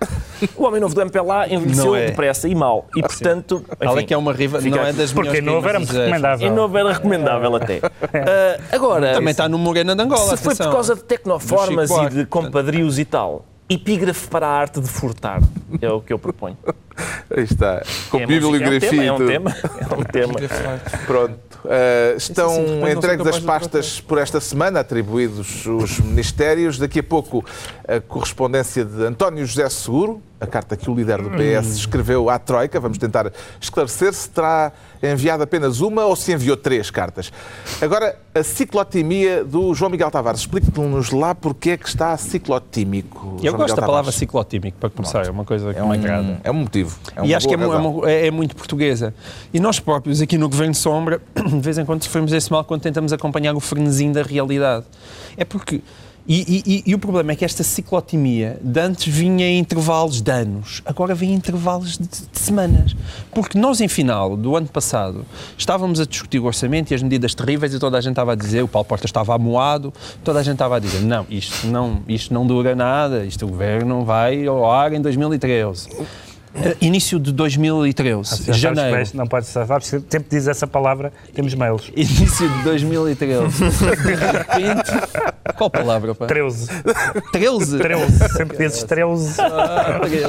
O Homem Novo do MPLA envelheceu é. depressa e mal. E, portanto, Ela enfim, que é uma riva, fica não é das Porque novo era recomendável. em novo era recomendável até. *laughs* Ah, agora, Também está no Morena de Angola. se foi por causa de tecnoformas e de compadrios e tal, epígrafe para a arte de furtar, é o que eu proponho. Aí está. Com É, bibliografia é um tema, é um tema. É um tema. Pronto. Uh, estão assim, entregues as pastas por esta semana, atribuídos os ministérios. Daqui a pouco, a correspondência de António José Seguro, a carta que o líder do PS escreveu à Troika. Vamos tentar esclarecer se terá enviado apenas uma ou se enviou três cartas. Agora, a ciclotimia do João Miguel Tavares. Explique-nos lá porque é que está ciclotímico. Eu João gosto Miguel da palavra ciclotímico, para começar. É uma coisa que É me agrada. um, é um motivo. Efusivo. É e acho que é, é é- é muito portuguesa. E nós próprios, aqui no Governo Sombra, *clears throat* de vez em quando sofremos esse mal quando tentamos acompanhar o frenesim da realidade. É porque. E, e- e- e o problema é que esta ciclotimia de antes vinha em intervalos de anos, agora vem em intervalos de, de semanas. Porque nós, em final do ano passado, estávamos a discutir o orçamento e as medidas terríveis e toda a gente estava a dizer, o Paulo Porta estava amoado, toda a gente estava a dizer, não, isto não, isto não dura nada, isto o governo vai ao ar em 2013. Eh, Início de 2013, Já sabes janeiro. vais- Não pode ser, sabes, que sempre diz essa palavra, temos mails. *laughs* Início de 2013. De *laughs* repente. Qual palavra, pá? 13. 13? 13. Sempre dizes 13. Ah, 13.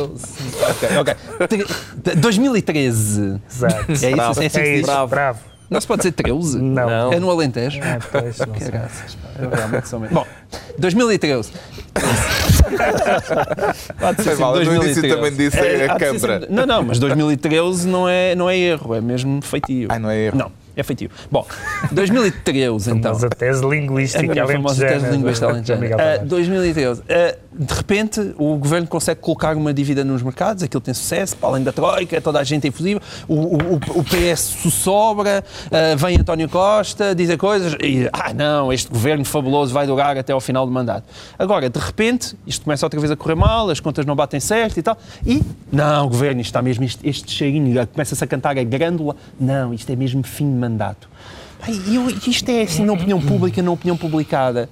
Ok, ok. Tre- 2013. Exato. É isso? É assim que se É isso, Bravo. bravo. Não se pode dizer 13? Não. Não. É no Alentejo? Ah, pois, não sei. Graças, pá. Eu realmente sou mesmo. Bom, 2013. Há de ser Foi mal, sempre no início 2013. também disse É, a Câmara. sempre- Não, não, mas 2013 não é, não é erro, é mesmo feitio. Ai, não é erro. Não, é feitio. Bom, 2013 então. Mas a tese linguística A famosa tese linguística alentejana. Ah, Tavares. 2013. Ah, de repente, o governo consegue colocar uma dívida nos mercados, aquilo tem sucesso, para além da Troika, toda a gente é efusiva, o, o, o- PS sobra, ah, vem António Costa, dizer coisas, e, ah não, este governo fabuloso vai durar até ao final do mandato. Agora, de repente, isto começa outra vez a correr mal, as contas não batem certo e tal, e, não, governo, isto está mesmo, este, este cheirinho, começa-se a cantar a grândula, não, isto é mesmo fim de mandato. Ai, eu- isto é assim na opinião pública, na opinião publicada.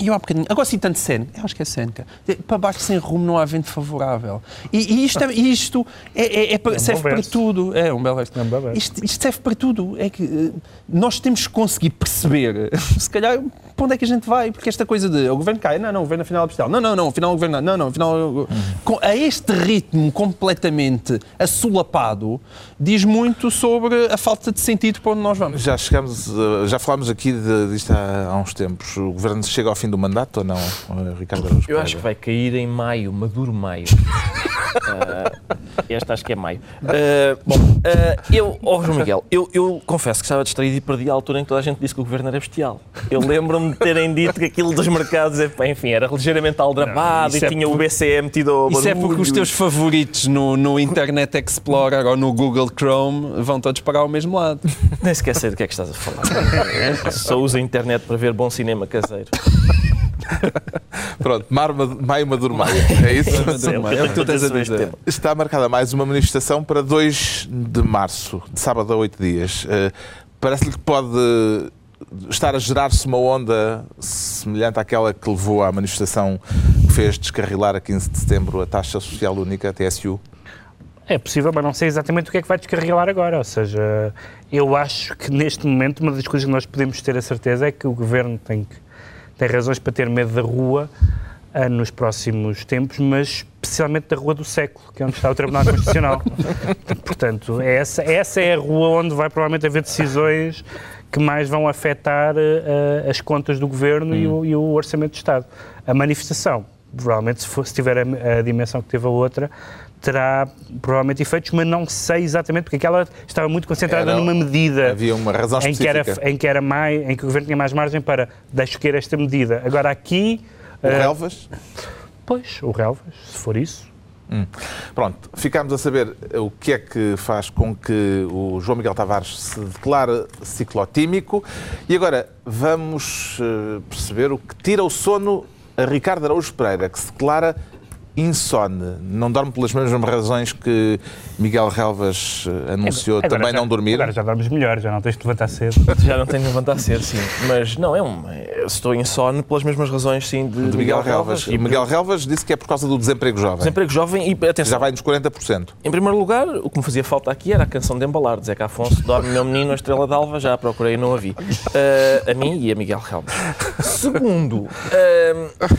E eu há bocadinho, agora citando Seneca, eu acho que é Seneca, para barco sem rumo não há vento favorável. E, e isto, é, *laughs* isto é, é- é É um serve para tudo. É um belo verso. É um belo verso. Isto, isto serve para tudo. É que eh, nós temos que conseguir perceber, *laughs* se calhar, para onde é que a gente vai. Porque esta coisa de o governo cai, não, não, o governo afinal é bestial. Não, não, não, afinal o governo, não, não, afinal. Com, a este ritmo completamente assolapado, diz muito sobre a falta de sentido para onde nós vamos. Já chegamos, uh, já falámos aqui de, disto há, há uns tempos. O governo chega ao fim do mandato ou não, uh, Ricardo Araújo Eu acho que vai cair em maio, maduro maio. Ah, esta acho que é maio. Ah, bom, ah, eu, ó João Miguel, eu, eu confesso que estava distraído e perdi a altura em que toda a gente disse que o governo era bestial. Eu lembro-me de terem dito que aquilo dos mercados, epá, enfim, era ligeiramente aldrabado Não, e é tinha o por- BCE metido ao Isso é porque os teus favoritos no, no Internet Explorer ou no Google Chrome vão todos para o mesmo lado. Nem sequer sei do que é que estás a falar. Só usa a internet para ver bom cinema caseiro. *laughs* Pronto, maio, maduro, maio. *laughs* É isso? É o que tu tens a dizer. Está marcada mais uma manifestação para 2 de março, de sábado a 8 dias. Uh, Parece-lhe que pode estar a gerar-se uma onda semelhante àquela que levou à manifestação que fez descarrilar a 15 de setembro a taxa social única, a TSU? É possível, mas não sei exatamente o que é que vai descarrilar agora. Ou seja, eu acho que neste momento uma das coisas que nós podemos ter a certeza é que o governo tem, que, tem razões para ter medo da rua ah, nos próximos tempos, mas especialmente da rua do século, que é onde está o Tribunal Constitucional. *laughs* Portanto, essa, essa é a rua onde vai provavelmente haver decisões que mais vão afetar ah, as contas do governo e, o, e o orçamento do Estado. A manifestação, provavelmente, se, for, se tiver a, a dimensão que teve a outra, terá provavelmente efeitos, mas não sei exatamente, porque aquela estava muito concentrada Era- numa medida Havia uma razão em que, era, específica. em, que era mais, em que o governo tinha mais margem para deixo querer esta medida. Agora aqui, O eh, Relvas? pois, o Relvas, se for isso. Pronto, ficámos a saber o que é que faz com que o João Miguel Tavares se declare ciclotímico e agora vamos eh, perceber o que tira o sono a Ricardo Araújo Pereira, que se declara insone. Não dorme pelas mesmas razões que Miguel Relvas eh, anunciou Agora também já- não dormir. Agora já dormes melhor, já não tens de levantar cedo. *laughs* Já não tenho de levantar cedo, sim. Mas não, é um. Estou insone pelas mesmas razões, sim, de, De Miguel Relvas. E Miguel Relvas disse que é por causa do desemprego jovem. Desemprego jovem e atenção. Já vai nos 40%. Em primeiro lugar, o que me fazia falta aqui era a canção de embalar, de Zeca Afonso, Dorme meu menino, a estrela d'alva, já a procurei e não a vi. Ah, a mim e a Miguel Relvas. Segundo,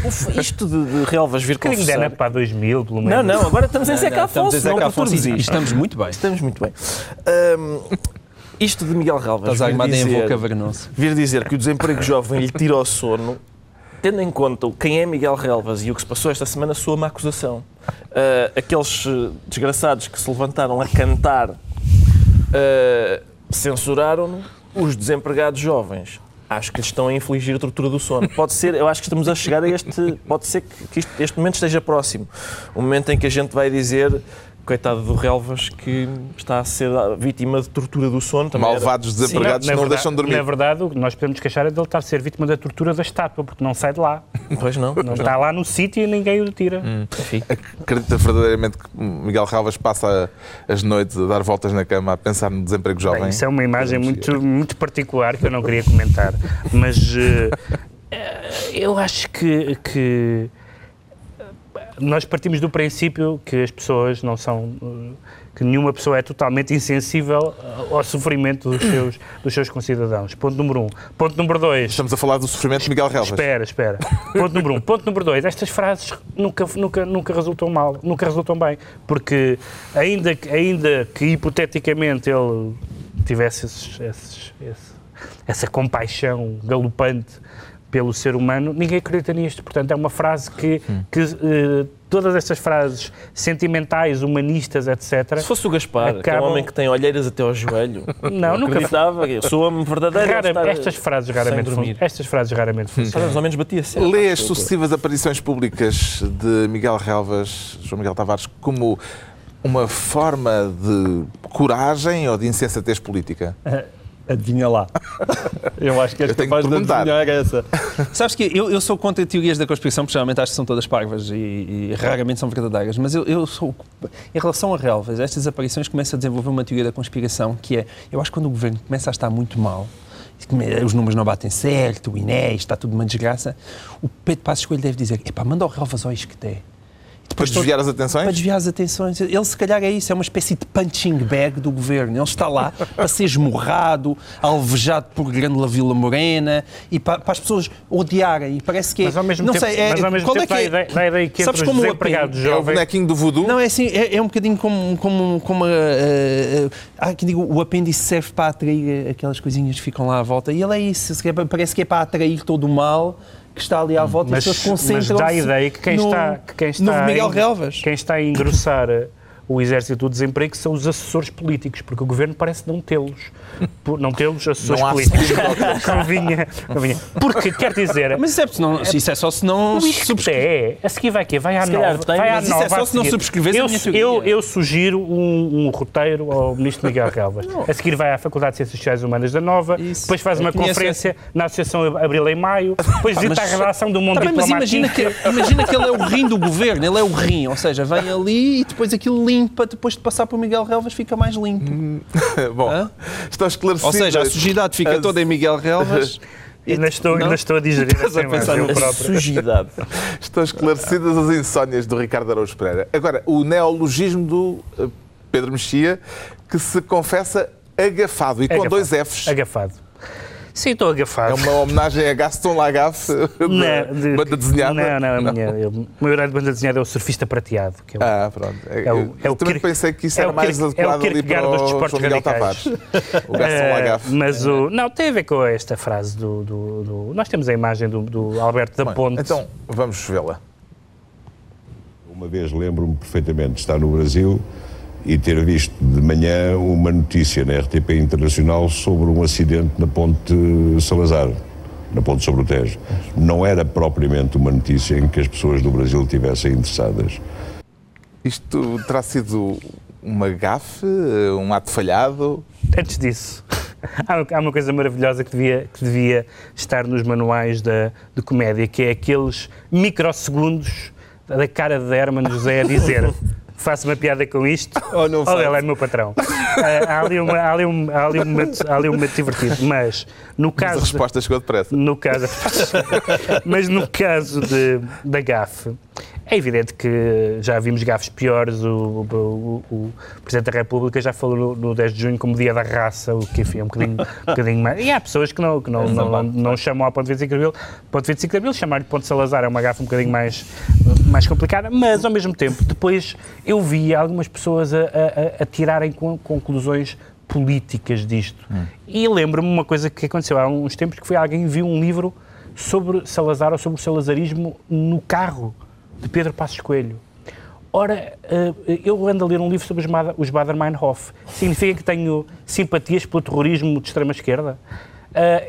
o f- isto de, de Relvas vir confessar... Ana para 2000, pelo menos. Não, não, agora estamos em Zeca Afonso, não Afonso e estamos muito bem. Estamos muito bem. Ahm, isto de Miguel Relvas Estás vir armado em avô dizer, cavernoso. vir dizer que o desemprego jovem lhe tira o sono, tendo em conta quem é Miguel Relvas e o que se passou esta semana, soa uma acusação. Ah, aqueles eh, desgraçados que se levantaram a cantar ah, censuraram-no, os desempregados jovens. Acho que lhes estão a infligir a tortura do sono. Pode ser, eu acho que estamos a chegar a este. Pode ser que, este momento esteja próximo. O momento em que a gente vai dizer coitado do Relvas que está a ser vítima de tortura do sono. Também era- Malvados desempregados Na não verdade- deixam de dormir. Na verdade, o que nós podemos queixar é dele estar a ser vítima da tortura da estátua, porque não sai de lá. Pois não. Não está lá no sítio e ninguém o tira. Enfim. Acredita verdadeiramente que Miguel Relvas passa as noites a dar voltas na cama a pensar no desemprego jovem? Bem, isso é uma imagem muito, muito particular que eu não queria comentar, mas eh, eu acho que, que nós partimos do princípio que as pessoas não são. eh, que nenhuma pessoa é totalmente insensível eh, ao sofrimento dos seus, dos seus concidadãos. Ponto número um. Ponto número dois. Estamos a falar do sofrimento de Miguel Relvas. Espera, espera. Ponto número um. Ponto número dois. Estas frases nunca, nunca, nunca resultam mal, nunca resultam bem. Porque, ainda, que- ainda que hipoteticamente ele tivesse esses- esses- esse- essa compaixão galopante pelo ser humano, ninguém acredita nisto. Portanto, é uma frase que, que eh, todas estas frases sentimentais, humanistas, etc. Se fosse o Gaspar, que é um Acabam- homem que tem olheiras até ao joelho, *laughs* Não, nunca- acreditava, homem verdadeiro. Rara- estar estas frases raramente, dormir. fun- estas frases raramente funcionam. Mais ou menos batia certo. Lê as sucessivas aparições públicas de Miguel Relvas, João Miguel Tavares, como uma forma de coragem ou de insensatez política? Adivinha lá. *laughs* Eu acho que és capaz de adivinhar essa. *laughs* Sabes que eu, eu sou contra teorias da conspiração, porque geralmente acho que são todas parvas e, e raramente são verdadeiras. Mas eu, eu sou. Em relação a relvas, estas aparições começam a desenvolver uma teoria da conspiração que é: eu acho que quando o governo começa a estar muito mal, os números não batem certo, o INES, está tudo uma desgraça, o Pedro Passos Coelho deve dizer: epá, manda o relvas ao isqueté. Para desviar as atenções? Para desviar as atenções. Ele, se calhar, é isso. É uma espécie de punching bag do governo. Ele está lá *laughs* para ser esmurrado, alvejado por Grande Vila Morena e para, para as pessoas odiarem. E parece que é. Mas ao mesmo não tempo, sei, é, mas ao mesmo qual tempo é que dá, a ideia, dá a ideia que Sabes como o desempregados É o bonequinho do voodoo? Não, é assim, é, é um bocadinho como, como, como a, a- a- há quem diga, o apêndice serve para atrair aquelas coisinhas que ficam lá à volta. E ele é isso, parece que é para atrair todo o mal que está ali à volta mas, e as pessoas mas concentram dá a ideia que quem no, está, que quem está no Miguel Relvas. quem está a engrossar o exército do desemprego são os assessores políticos, porque o governo parece não tê-los. Não tê-los assessores Não políticos. *laughs* convinha, convinha. Porque, quer dizer, Mas isso é, se não, isso é só se não o ISCTE, a seguir vai quê? Vai à nova. tem, vai à mas isso é nova só a se não a eu, eu, eu sugiro um, um roteiro ao ministro Miguel *laughs* Relvas. A seguir vai à Faculdade de Ciências Sociais e Humanas da Nova, Isso. depois faz Eu uma conferência na Associação Abril em Maio, *laughs* depois visita a mas- redação do Mundo Tá bem, mas Diplomático. imagina que, imagina que ele é o rim do governo, ele é o rim, ou seja, vem ali e depois aquilo limpa, depois de passar por Miguel Relvas fica mais limpo. *laughs* Bom, Hã? estão esclarecidas. Ou seja, a sujidade fica as- toda em Miguel Relvas. *laughs* Ainda estou, ainda estou a digerir Estás a essa pensar eu próprio. sujidade. *laughs* Estão esclarecidas as insónias do Ricardo Araújo Pereira. Agora, o neologismo do eh, Pedro Mexia, que se confessa agafado e com Agafado. dois Fs. Agafado. Sim, estou É agafado. uma homenagem a Gaston Lagaffe, Não, de- banda desenhada. Não, não, a minha, eu, o meu herói de banda desenhada é o surfista prateado. Que é o, Ah, pronto. É o- eu é o também Kir- pensei que isso é era o mais Kir- é o adequado ali para o desportos João Miguel. Tavares. O Gaston *laughs* Lagaffe. mas o. Não, tem a ver com esta frase do. do- do- nós temos a imagem do, do Alberto da Bem, Ponte. Então, vamos vê-la. Uma vez lembro-me perfeitamente de estar no Brasil e ter visto de manhã uma notícia na RTP Internacional sobre um acidente na Ponte Salazar, na Ponte sobre o Tejo. Não era propriamente uma notícia em que as pessoas do Brasil estivessem interessadas. Isto terá sido uma gafe, um ato falhado? Antes disso, *laughs* há uma- coisa maravilhosa que devia, que devia estar nos manuais da, de comédia, que é aqueles microsegundos da cara de Herman José a dizer *laughs* faço uma piada com isto *laughs* Ou não faz. ele é meu patrão. Ah, *laughs* há, ali uma, há, ali um, há, ali um momento, há ali um momento divertido, mas no Mas a caso... de- resposta chegou depressa. no caso, *laughs* mas no caso de, da GAF, é evidente que já vimos gafes piores. O, o- o- o Presidente da República já falou no, no 10 de junho como dia da raça, o que enfim é um bocadinho, um bocadinho mais. E há pessoas que não, que não, não, não, não chamam ao ponto 25 de abril. Ponto 25 de abril, chamar-lhe ponto Salazar é uma gafe um bocadinho mais, mais complicada, mas ao mesmo tempo, depois eu vi algumas pessoas a, a- a- a tirarem con- conclusões políticas disto. E lembro-me uma coisa que aconteceu há uns tempos, que foi alguém viu um livro sobre Salazar ou sobre o salazarismo no carro de Pedro Passos Coelho. Ora, eh, eu ando a ler um livro sobre os Bader-Meinhof. Significa que tenho simpatias pelo terrorismo de extrema-esquerda?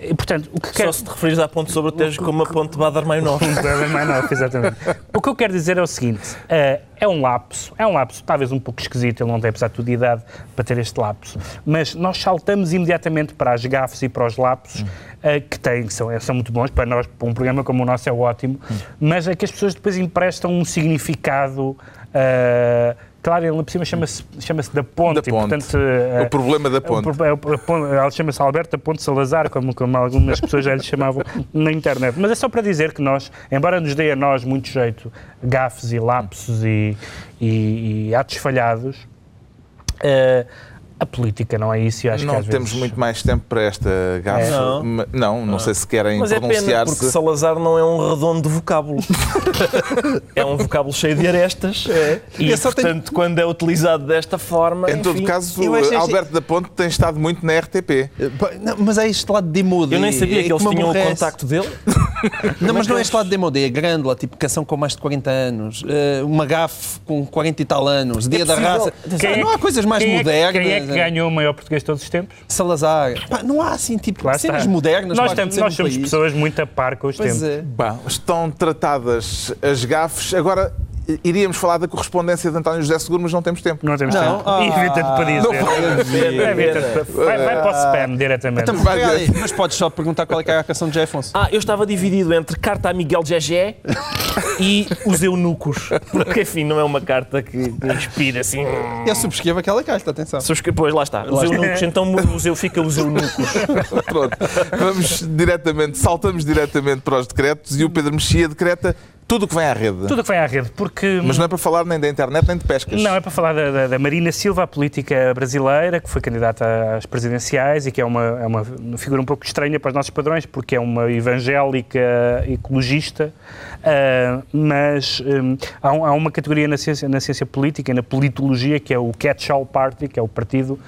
E, portanto, o que quero... Só se te referires à ponte sobre o Tejo como a ponte de Badar Mainov. Mais não, exatamente. O que eu quero dizer é o seguinte: eh, é um lapso, é um lapso talvez um pouco esquisito, ele não tem, apesar de tudo, idade para ter este lapso, mas nós saltamos imediatamente para as gafes e para os lapsos eh, que têm, que são, são muito bons, para nós, para um programa como o nosso é ótimo, mas é que as pessoas depois emprestam um significado. eh, Claro, ele por cima chama-se chama da ponte, Da e, ponte. portanto, eh, O problema da ponte. é pro- é ponte- Ela chama-se Alberta Ponte Salazar, como, como algumas pessoas já lhe chamavam na internet. Mas é só para dizer que nós, embora nos dê a nós muito jeito gafes e lapsos e, e- e atos falhados, eh, a política não é isso. e acho que Não às temos vezes- muito mais tempo para esta gafe. Não. Ma- Não, não sei se querem Mas é pena, porque pronunciar-se. Salazar não é um redondo de vocábulo. *laughs* é um vocábulo cheio de arestas. E, Eu só tenho- portanto, quando é utilizado desta forma. Em todo enfim, caso, eu achei- Alberto da Ponte tem estado muito na RTP. Eh, não, mas é este lado de demodé. Eu nem sabia é que eles tinham o aborrece. contacto dele. *laughs* Não, mas não é este lado de demodé, é grândola, tipo canção com mais de 40 anos, eh, uma gafe com 40 e tal anos, dia da raça. Quem é não há que- coisas mais quem é que- modernas. Ganhou o maior português de todos os tempos? Salazar. Pá, não há assim, tipo, Lá cenas está. modernas Nós, temos, nós somos país. pessoas muito a par com os Pois tempos. é. Bom, estão tratadas as gafes. Agora, iríamos falar da correspondência de António José Seguro, mas não temos tempo. Não temos Não. tempo. Ah. E evita-te para dizer. Pena, Evita-te pena. para- Vai, vai para o spam diretamente. Então, Vai mas podes só perguntar qual é que é a canção de José Afonso. Ah, eu estava dividido entre carta a Miguel Gegé e os eunucos. Porque, enfim, não é uma carta que inspira assim. Eu subscrevo aquela carta, atenção. Subscre- Pois, lá está. Os eunucos. Então, os eu fica os eunucos. *laughs* Pronto. Vamos diretamente, saltamos diretamente para os decretos e o Pedro Mexia decreta tudo o que vem à rede. Tudo o que vai à rede, porque. Mas não é para falar nem da internet nem de pescas. Não, é para falar da, da- da Marina Silva, a política brasileira, que foi candidata às presidenciais e que é uma, é uma figura um pouco estranha para os nossos padrões, porque é uma evangélica ecologista, ah, mas hum, há, um- há uma categoria na ciência, na ciência política e na politologia que é o catch-all party, que é o partido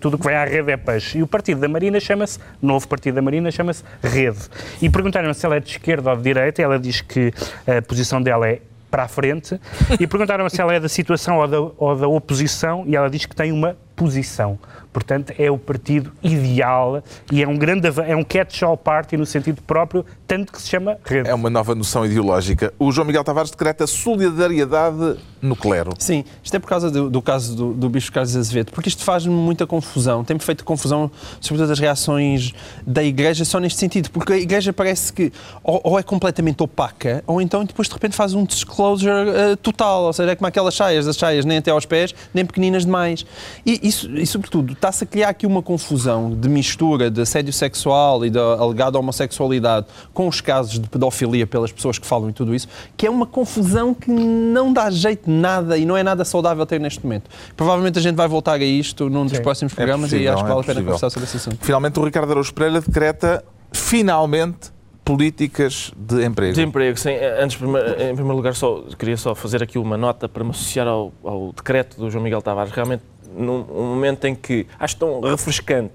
tudo o que vem à rede é peixe. E o partido da Marina chama-se, novo partido da Marina, chama-se Rede. E perguntaram se ela é de esquerda ou de direita, e ela diz que a posição dela é para a frente e perguntaram se ela é da situação ou da, ou da oposição e ela diz que tem uma posição. Portanto, é o partido ideal e é um grande é um catch-all party no sentido próprio, tanto que se chama rede. É uma nova noção ideológica. O João Miguel Tavares decreta solidariedade no clero. Sim, isto é por causa do, do caso do, do Bispo Carlos Azevedo, porque isto faz-me muita confusão. Tem-me feito confusão, sobretudo as reações da Igreja, só neste sentido, porque a Igreja parece que ou, ou é completamente opaca, ou então depois de repente faz um disclosure eh, total, ou seja, é como aquelas saias, as saias nem até aos pés, nem pequeninas demais. E, isso, e sobretudo, está-se a criar aqui uma confusão de mistura de assédio sexual e da alegada homossexualidade com os casos de pedofilia pelas pessoas que falam e tudo isso, que é uma confusão que não dá jeito nada e não é nada saudável ter neste momento. Provavelmente a gente vai voltar a isto num dos Sim. próximos programas possível, e acho que é vale a pena possível. conversar sobre esse assunto. Finalmente, o Ricardo Araújo Pereira decreta finalmente políticas de emprego. De emprego, sim. Antes, primeiro- em primeiro lugar, só, queria só fazer aqui uma nota para me associar ao, ao decreto do João Miguel Tavares. Realmente, num um momento em que acho tão refrescante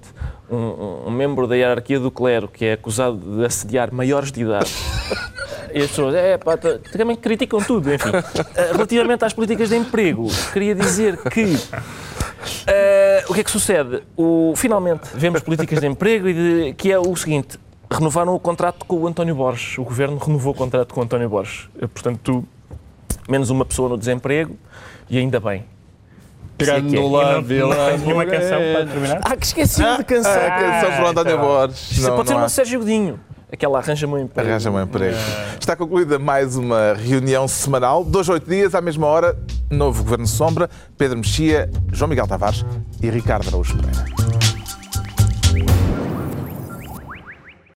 um, um- um membro da hierarquia do clero que é acusado de assediar maiores de idade. *laughs* E as pessoas, é pá, t- também criticam tudo, enfim. Eh, Relativamente às políticas de emprego, queria dizer que eh, o que é que sucede? O, finalmente vemos políticas de emprego e de- que é o seguinte: renovaram o contrato com o António Borges. O governo renovou o contrato com o António Borges. Eh, Portanto, tu, menos uma pessoa no desemprego e ainda bem. Isso é não tens nenhuma canção para terminar? Ah, que esqueci de canção. Ah, canção para o António Borges. Não, pode ser uma Sérgio Godinho. Aquela arranja-me um emprego. Arranja-me um emprego. Está concluída mais uma reunião semanal. Dois, oito dias, à mesma hora, novo Governo Sombra, Pedro Mexia, João Miguel Tavares e Ricardo Araújo Pereira.